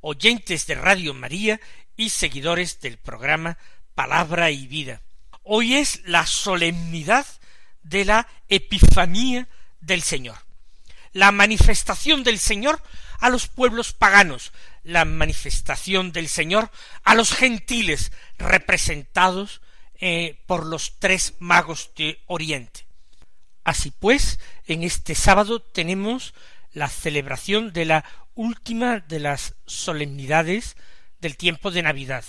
oyentes de Radio María y seguidores del programa Palabra y Vida. Hoy es la solemnidad de la Epifanía del Señor, la manifestación del Señor a los pueblos paganos, la manifestación del Señor a los gentiles representados eh, por los tres magos de Oriente. Así pues, en este sábado tenemos la celebración de la última de las solemnidades del tiempo de Navidad.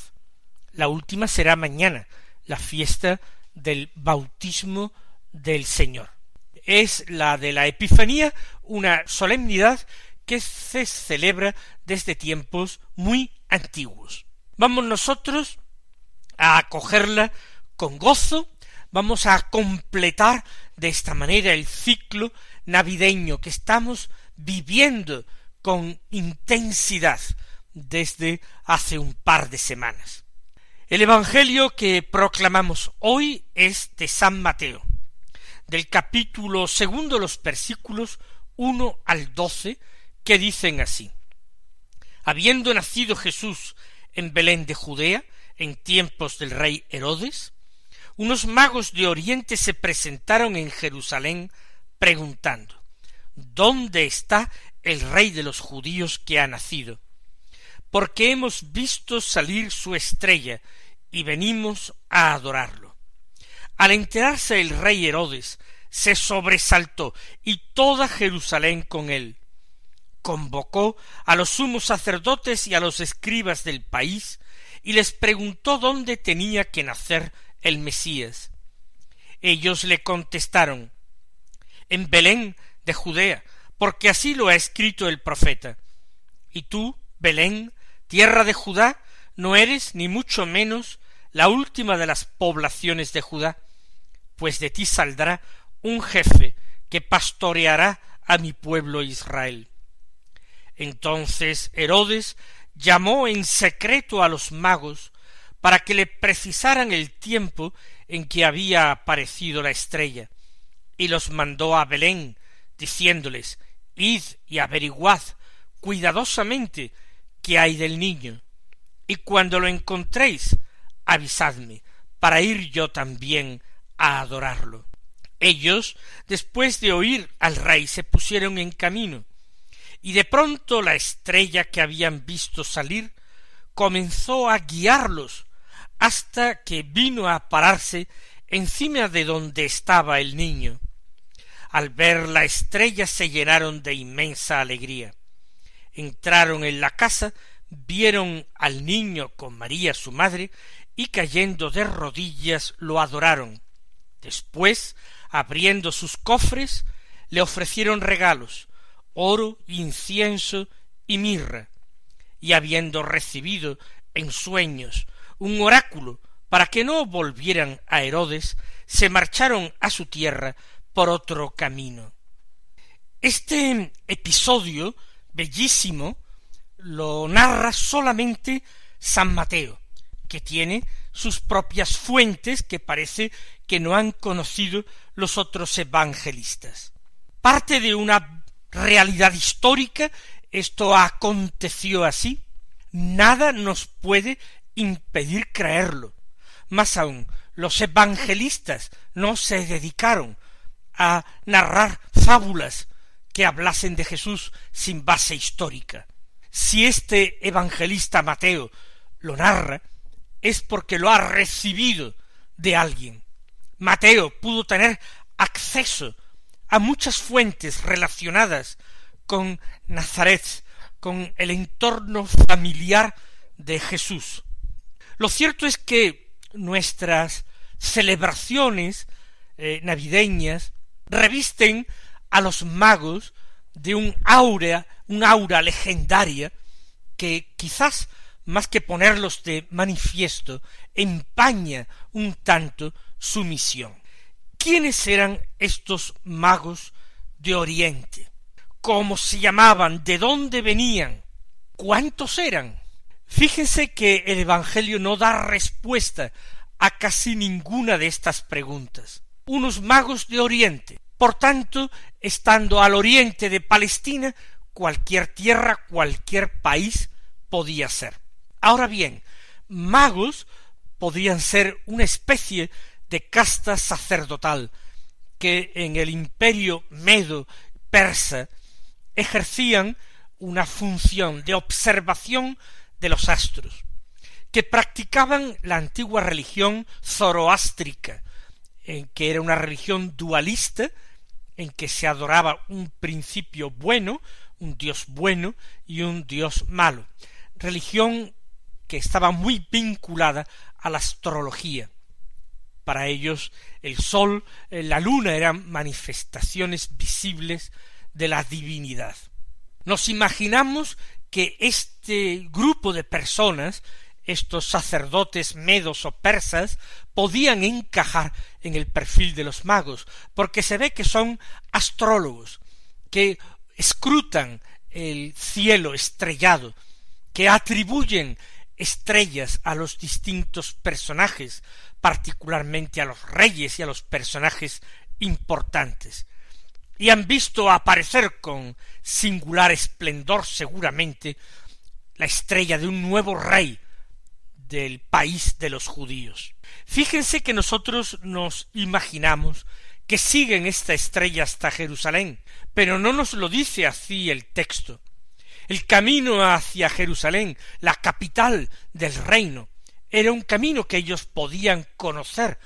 La última será mañana, la fiesta del bautismo del Señor. Es la de la Epifanía, una solemnidad que se celebra desde tiempos muy antiguos. Vamos nosotros a acogerla con gozo, vamos a completar de esta manera el ciclo navideño que estamos viviendo con intensidad desde hace un par de semanas. El Evangelio que proclamamos hoy es de San Mateo, del capítulo segundo los versículos uno al doce, que dicen así Habiendo nacido Jesús en Belén de Judea, en tiempos del rey Herodes, unos magos de Oriente se presentaron en Jerusalén preguntando ¿Dónde está el rey de los judíos que ha nacido? Porque hemos visto salir su estrella y venimos a adorarlo. Al enterarse el rey Herodes, se sobresaltó y toda Jerusalén con él. Convocó a los sumos sacerdotes y a los escribas del país y les preguntó dónde tenía que nacer el Mesías. Ellos le contestaron en Belén de Judea, porque así lo ha escrito el profeta. Y tú, Belén, tierra de Judá, no eres ni mucho menos la última de las poblaciones de Judá, pues de ti saldrá un jefe que pastoreará a mi pueblo Israel. Entonces Herodes llamó en secreto a los magos para que le precisaran el tiempo en que había aparecido la estrella, y los mandó a Belén, diciéndoles Id y averiguad cuidadosamente qué hay del niño, y cuando lo encontréis, avisadme, para ir yo también a adorarlo. Ellos, después de oír al rey, se pusieron en camino, y de pronto la estrella que habían visto salir comenzó a guiarlos hasta que vino a pararse encima de donde estaba el niño. Al ver la estrella se llenaron de inmensa alegría. Entraron en la casa, vieron al niño con María su madre, y cayendo de rodillas lo adoraron. Después, abriendo sus cofres, le ofrecieron regalos, oro, incienso y mirra, y habiendo recibido en sueños un oráculo para que no volvieran a Herodes, se marcharon a su tierra por otro camino. Este episodio bellísimo lo narra solamente San Mateo, que tiene sus propias fuentes que parece que no han conocido los otros evangelistas. Parte de una realidad histórica, esto aconteció así, nada nos puede impedir creerlo. Más aún, los evangelistas no se dedicaron a narrar fábulas que hablasen de Jesús sin base histórica. Si este evangelista Mateo lo narra, es porque lo ha recibido de alguien. Mateo pudo tener acceso a muchas fuentes relacionadas con Nazaret, con el entorno familiar de Jesús. Lo cierto es que nuestras celebraciones eh, navideñas revisten a los magos de un aura, un aura legendaria que quizás más que ponerlos de manifiesto, empaña un tanto su misión. ¿Quiénes eran estos magos de Oriente? ¿Cómo se llamaban? ¿De dónde venían? ¿Cuántos eran? Fíjense que el Evangelio no da respuesta a casi ninguna de estas preguntas. Unos magos de Oriente. Por tanto, estando al oriente de Palestina, cualquier tierra, cualquier país podía ser. Ahora bien, magos podían ser una especie de casta sacerdotal que en el imperio medo persa ejercían una función de observación de los astros, que practicaban la antigua religión zoroástrica, en que era una religión dualista, en que se adoraba un principio bueno, un dios bueno y un dios malo, religión que estaba muy vinculada a la astrología. Para ellos el sol, eh, la luna eran manifestaciones visibles de la divinidad. Nos imaginamos que este grupo de personas, estos sacerdotes medos o persas, podían encajar en el perfil de los magos, porque se ve que son astrólogos, que escrutan el cielo estrellado, que atribuyen estrellas a los distintos personajes, particularmente a los reyes y a los personajes importantes, y han visto aparecer con singular esplendor seguramente la estrella de un nuevo rey del país de los judíos. Fíjense que nosotros nos imaginamos que siguen esta estrella hasta Jerusalén, pero no nos lo dice así el texto. El camino hacia Jerusalén, la capital del reino, era un camino que ellos podían conocer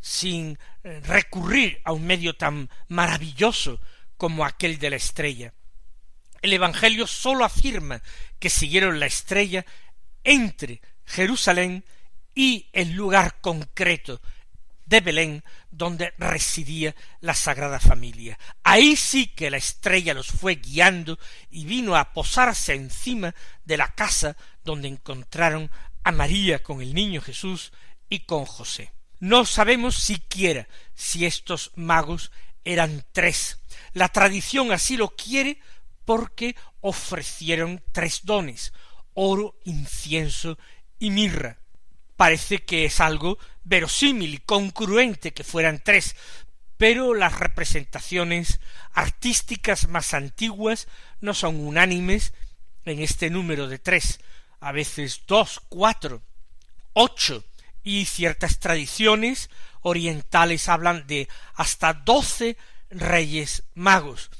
sin eh, recurrir a un medio tan maravilloso como aquel de la estrella. El Evangelio sólo afirma que siguieron la estrella entre Jerusalén y el lugar concreto de Belén donde residía la Sagrada Familia. Ahí sí que la estrella los fue guiando y vino a posarse encima de la casa donde encontraron a María con el niño Jesús y con José. No sabemos siquiera si estos magos eran tres. La tradición así lo quiere porque ofrecieron tres dones oro, incienso y mirra. Parece que es algo verosímil y congruente que fueran tres, pero las representaciones artísticas más antiguas no son unánimes en este número de tres, a veces dos, cuatro, ocho, y ciertas tradiciones orientales hablan de hasta doce reyes magos,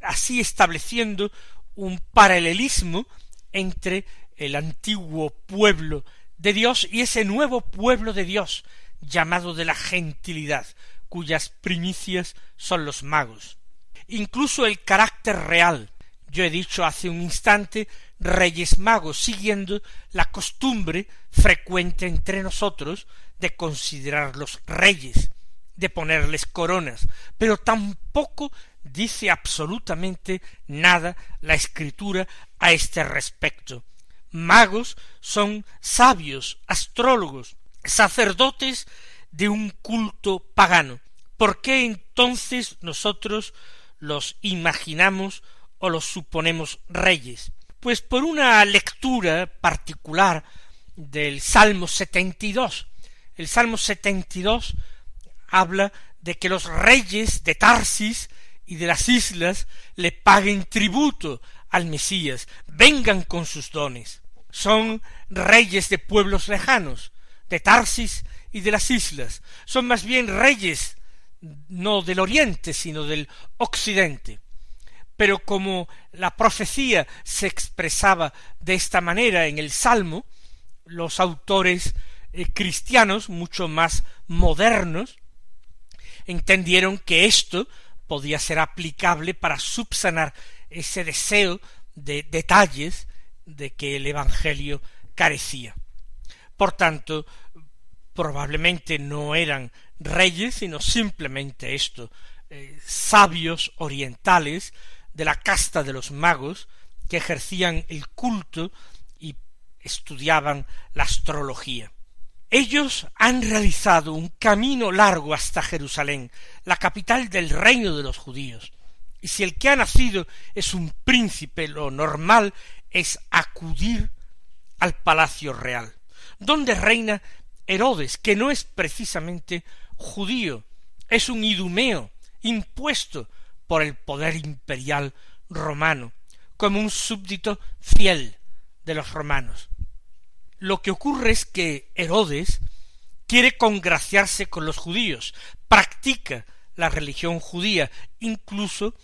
así estableciendo un paralelismo entre el antiguo pueblo de Dios y ese nuevo pueblo de Dios llamado de la gentilidad, cuyas primicias son los magos. Incluso el carácter real. Yo he dicho hace un instante reyes magos, siguiendo la costumbre frecuente entre nosotros de considerarlos reyes, de ponerles coronas, pero tampoco dice absolutamente nada la escritura a este respecto. Magos son sabios, astrólogos, sacerdotes de un culto pagano. ¿Por qué entonces nosotros los imaginamos o los suponemos reyes? Pues por una lectura particular del Salmo setenta y dos. El Salmo setenta y dos habla de que los reyes de Tarsis y de las islas le paguen tributo al Mesías, vengan con sus dones. Son reyes de pueblos lejanos, de Tarsis y de las islas. Son más bien reyes no del oriente, sino del occidente. Pero como la profecía se expresaba de esta manera en el Salmo, los autores eh, cristianos, mucho más modernos, entendieron que esto podía ser aplicable para subsanar ese deseo de detalles de que el Evangelio carecía. Por tanto, probablemente no eran reyes, sino simplemente esto, eh, sabios orientales de la casta de los magos que ejercían el culto y estudiaban la astrología. Ellos han realizado un camino largo hasta Jerusalén, la capital del reino de los judíos. Y si el que ha nacido es un príncipe, lo normal es acudir al palacio real, donde reina Herodes, que no es precisamente judío, es un idumeo impuesto por el poder imperial romano, como un súbdito fiel de los romanos. Lo que ocurre es que Herodes quiere congraciarse con los judíos, practica la religión judía, incluso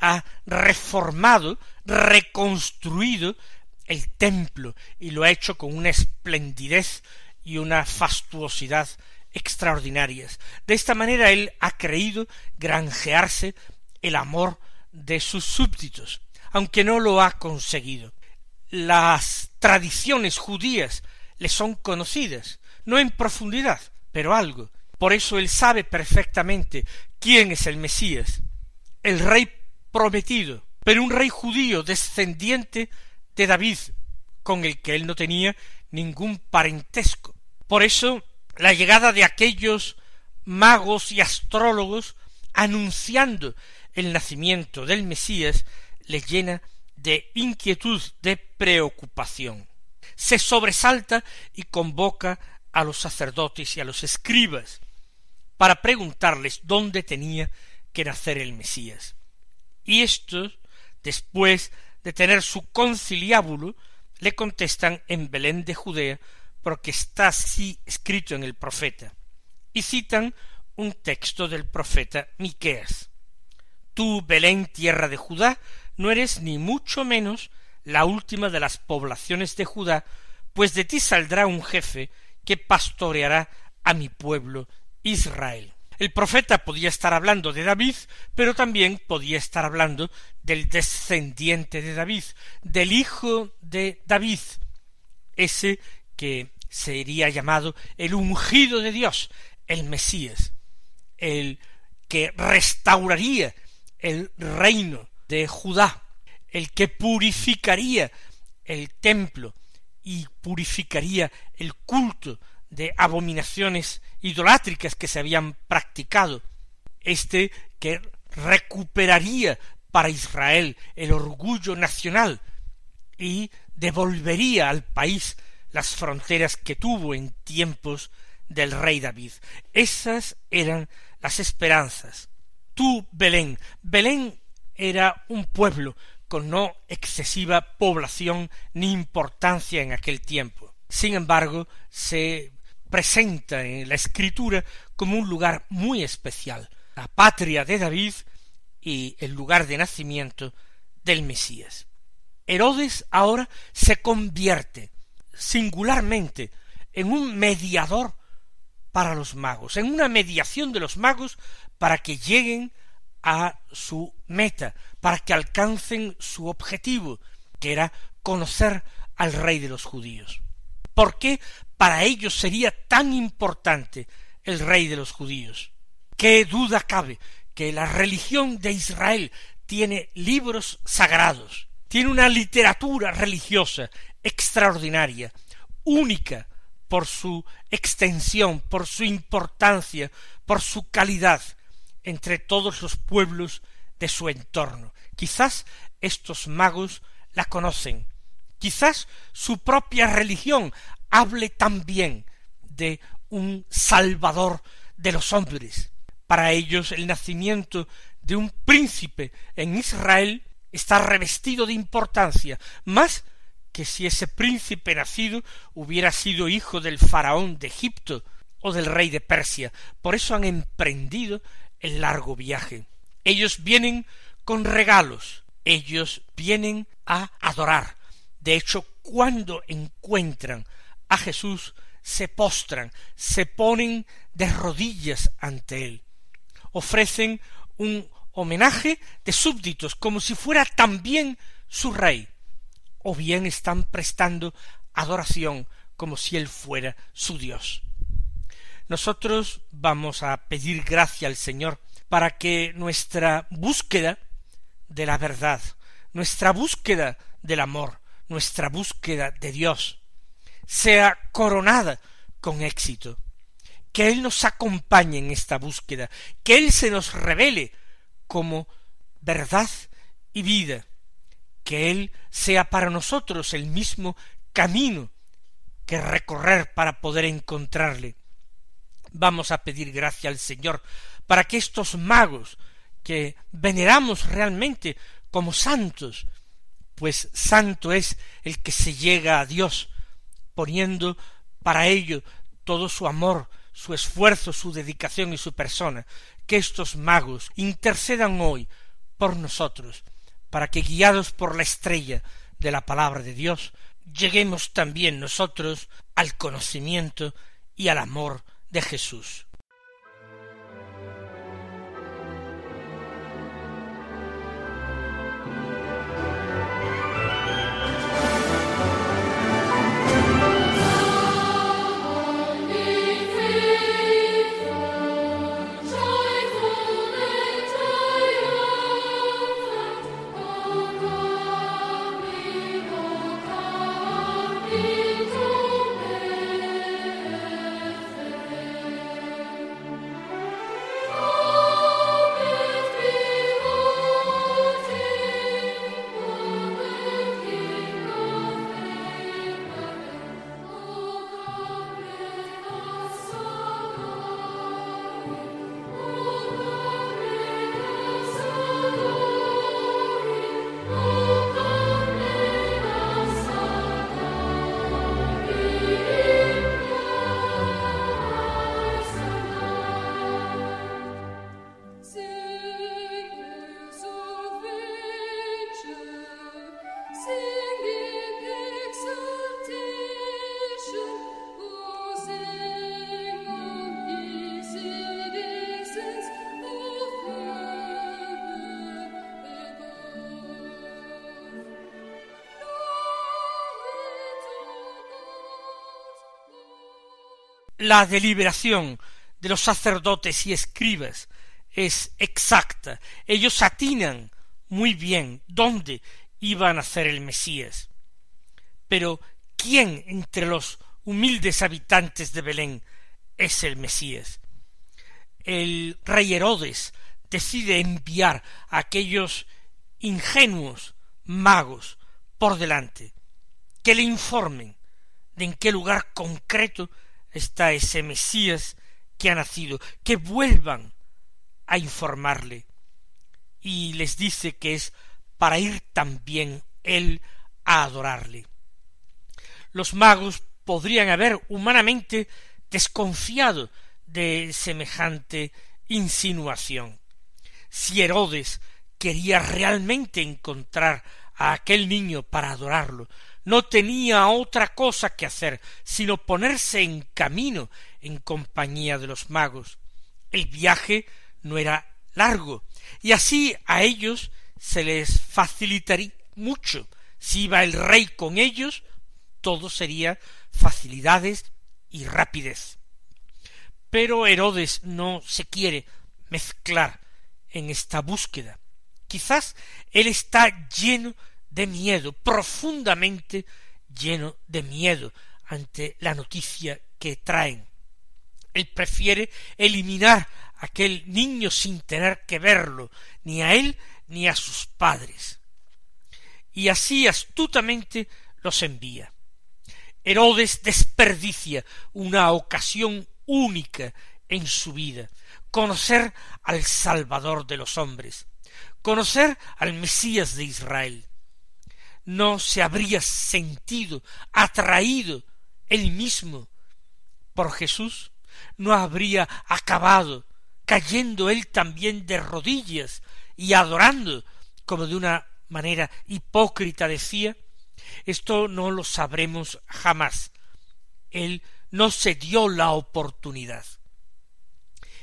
ha reformado, reconstruido el templo y lo ha hecho con una esplendidez y una fastuosidad extraordinarias. De esta manera él ha creído granjearse el amor de sus súbditos, aunque no lo ha conseguido las tradiciones judías le son conocidas, no en profundidad, pero algo. Por eso él sabe perfectamente quién es el Mesías, el rey prometido, pero un rey judío descendiente de David, con el que él no tenía ningún parentesco. Por eso la llegada de aquellos magos y astrólogos anunciando el nacimiento del Mesías le llena de inquietud, de preocupación. Se sobresalta y convoca a los sacerdotes y a los escribas para preguntarles dónde tenía que nacer el Mesías. Y estos, después de tener su conciliábulo, le contestan en Belén de Judea, porque está así escrito en el profeta, y citan un texto del profeta Miqueas. Tú, Belén, tierra de Judá, no eres ni mucho menos la última de las poblaciones de Judá, pues de ti saldrá un jefe que pastoreará a mi pueblo Israel. El profeta podía estar hablando de David, pero también podía estar hablando del descendiente de David, del hijo de David, ese que sería llamado el ungido de Dios, el Mesías, el que restauraría el reino de Judá, el que purificaría el templo y purificaría el culto de abominaciones idolátricas que se habían practicado, este que recuperaría para Israel el orgullo nacional y devolvería al país las fronteras que tuvo en tiempos del rey David. Esas eran las esperanzas. Tú, Belén, Belén era un pueblo con no excesiva población ni importancia en aquel tiempo. Sin embargo, se presenta en la escritura como un lugar muy especial, la patria de David y el lugar de nacimiento del Mesías. Herodes ahora se convierte singularmente en un mediador para los magos, en una mediación de los magos para que lleguen a su meta, para que alcancen su objetivo, que era conocer al rey de los judíos. ¿Por qué para ellos sería tan importante el rey de los judíos? ¿Qué duda cabe que la religión de Israel tiene libros sagrados, tiene una literatura religiosa extraordinaria, única por su extensión, por su importancia, por su calidad, entre todos los pueblos de su entorno. Quizás estos magos la conocen, quizás su propia religión hable también de un Salvador de los hombres. Para ellos el nacimiento de un príncipe en Israel está revestido de importancia, más que si ese príncipe nacido hubiera sido hijo del faraón de Egipto o del rey de Persia. Por eso han emprendido el largo viaje. Ellos vienen con regalos, ellos vienen a adorar. De hecho, cuando encuentran a Jesús, se postran, se ponen de rodillas ante él, ofrecen un homenaje de súbditos, como si fuera también su rey, o bien están prestando adoración como si él fuera su Dios. Nosotros vamos a pedir gracia al Señor para que nuestra búsqueda de la verdad, nuestra búsqueda del amor, nuestra búsqueda de Dios, sea coronada con éxito, que Él nos acompañe en esta búsqueda, que Él se nos revele como verdad y vida, que Él sea para nosotros el mismo camino que recorrer para poder encontrarle. Vamos a pedir gracia al Señor para que estos magos que veneramos realmente como santos, pues santo es el que se llega a Dios, poniendo para ello todo su amor, su esfuerzo, su dedicación y su persona, que estos magos intercedan hoy por nosotros, para que guiados por la estrella de la palabra de Dios, lleguemos también nosotros al conocimiento y al amor de Jesús. La deliberación de los sacerdotes y escribas es exacta. Ellos atinan muy bien dónde iba a nacer el Mesías. Pero ¿quién entre los humildes habitantes de Belén es el Mesías? El rey Herodes decide enviar a aquellos ingenuos magos por delante, que le informen de en qué lugar concreto está ese Mesías que ha nacido, que vuelvan a informarle. Y les dice que es para ir también él a adorarle. Los magos podrían haber humanamente desconfiado de semejante insinuación. Si Herodes quería realmente encontrar a aquel niño para adorarlo, no tenía otra cosa que hacer sino ponerse en camino en compañía de los magos. El viaje no era largo, y así a ellos se les facilitaría mucho. Si iba el rey con ellos, todo sería facilidades y rapidez. Pero Herodes no se quiere mezclar en esta búsqueda. Quizás él está lleno de miedo, profundamente lleno de miedo ante la noticia que traen. Él prefiere eliminar a aquel niño sin tener que verlo, ni a él ni a sus padres. Y así astutamente los envía. Herodes desperdicia una ocasión única en su vida, conocer al Salvador de los hombres, conocer al Mesías de Israel no se habría sentido atraído él mismo por Jesús, no habría acabado cayendo él también de rodillas y adorando como de una manera hipócrita decía, esto no lo sabremos jamás. Él no se dio la oportunidad.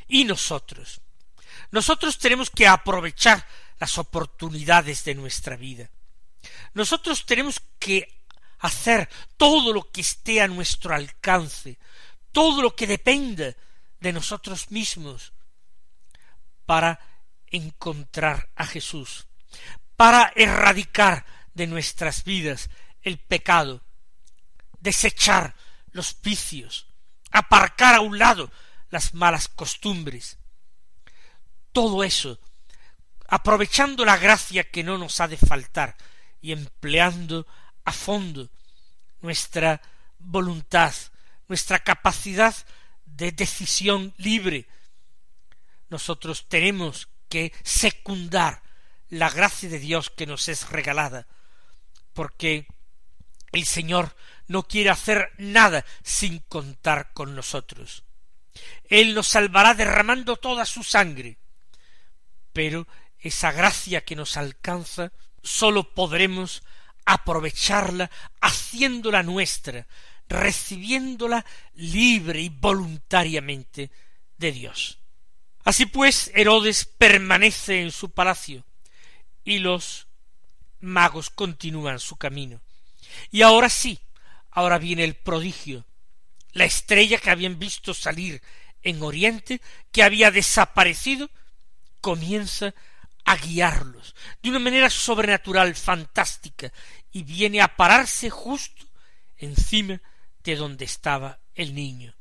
Y nosotros, nosotros tenemos que aprovechar las oportunidades de nuestra vida. Nosotros tenemos que hacer todo lo que esté a nuestro alcance, todo lo que dependa de nosotros mismos para encontrar a Jesús, para erradicar de nuestras vidas el pecado, desechar los vicios, aparcar a un lado las malas costumbres. Todo eso, aprovechando la gracia que no nos ha de faltar y empleando a fondo nuestra voluntad, nuestra capacidad de decisión libre. Nosotros tenemos que secundar la gracia de Dios que nos es regalada, porque el Señor no quiere hacer nada sin contar con nosotros. Él nos salvará derramando toda su sangre, pero esa gracia que nos alcanza sólo podremos aprovecharla haciéndola nuestra, recibiéndola libre y voluntariamente de Dios. Así pues, Herodes permanece en su palacio y los magos continúan su camino. Y ahora sí, ahora viene el prodigio, la estrella que habían visto salir en Oriente, que había desaparecido, comienza a guiarlos de una manera sobrenatural, fantástica, y viene a pararse justo encima de donde estaba el niño.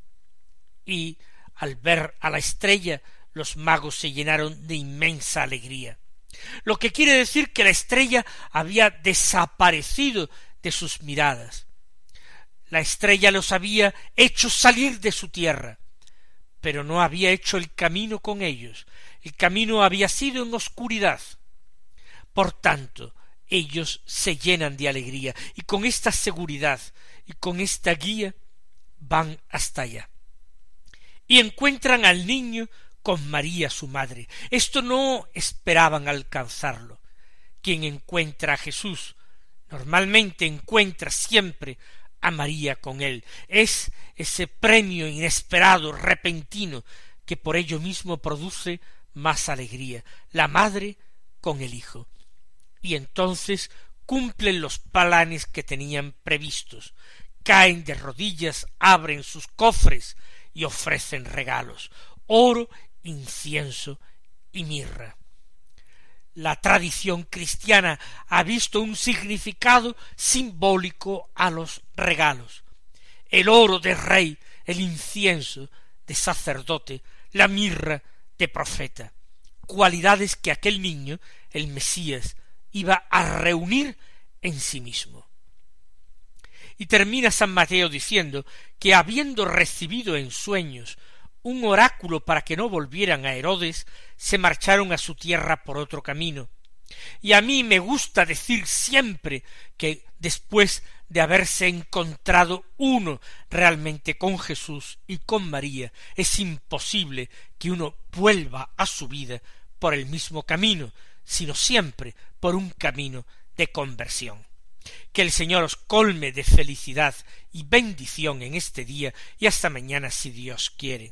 Y al ver a la estrella, los magos se llenaron de inmensa alegría. Lo que quiere decir que la estrella había desaparecido de sus miradas. La estrella los había hecho salir de su tierra, pero no había hecho el camino con ellos. El camino había sido en oscuridad. Por tanto, ellos se llenan de alegría y con esta seguridad y con esta guía van hasta allá. Y encuentran al niño con María su madre. Esto no esperaban alcanzarlo. Quien encuentra a Jesús normalmente encuentra siempre a María con él. Es ese premio inesperado, repentino, que por ello mismo produce más alegría, la madre con el hijo. Y entonces cumplen los planes que tenían previstos, caen de rodillas, abren sus cofres y ofrecen regalos, oro, incienso y mirra la tradición cristiana ha visto un significado simbólico a los regalos. El oro de rey, el incienso de sacerdote, la mirra profeta, cualidades que aquel niño, el Mesías, iba a reunir en sí mismo. Y termina San Mateo diciendo que habiendo recibido en sueños un oráculo para que no volvieran a Herodes, se marcharon a su tierra por otro camino. Y a mí me gusta decir siempre que después de haberse encontrado uno realmente con Jesús y con María, es imposible que uno vuelva a su vida por el mismo camino, sino siempre por un camino de conversión. Que el Señor os colme de felicidad y bendición en este día y hasta mañana si Dios quiere.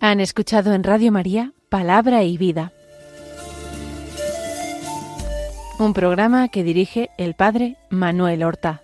Han escuchado en Radio María Palabra y Vida, un programa que dirige el Padre Manuel Horta.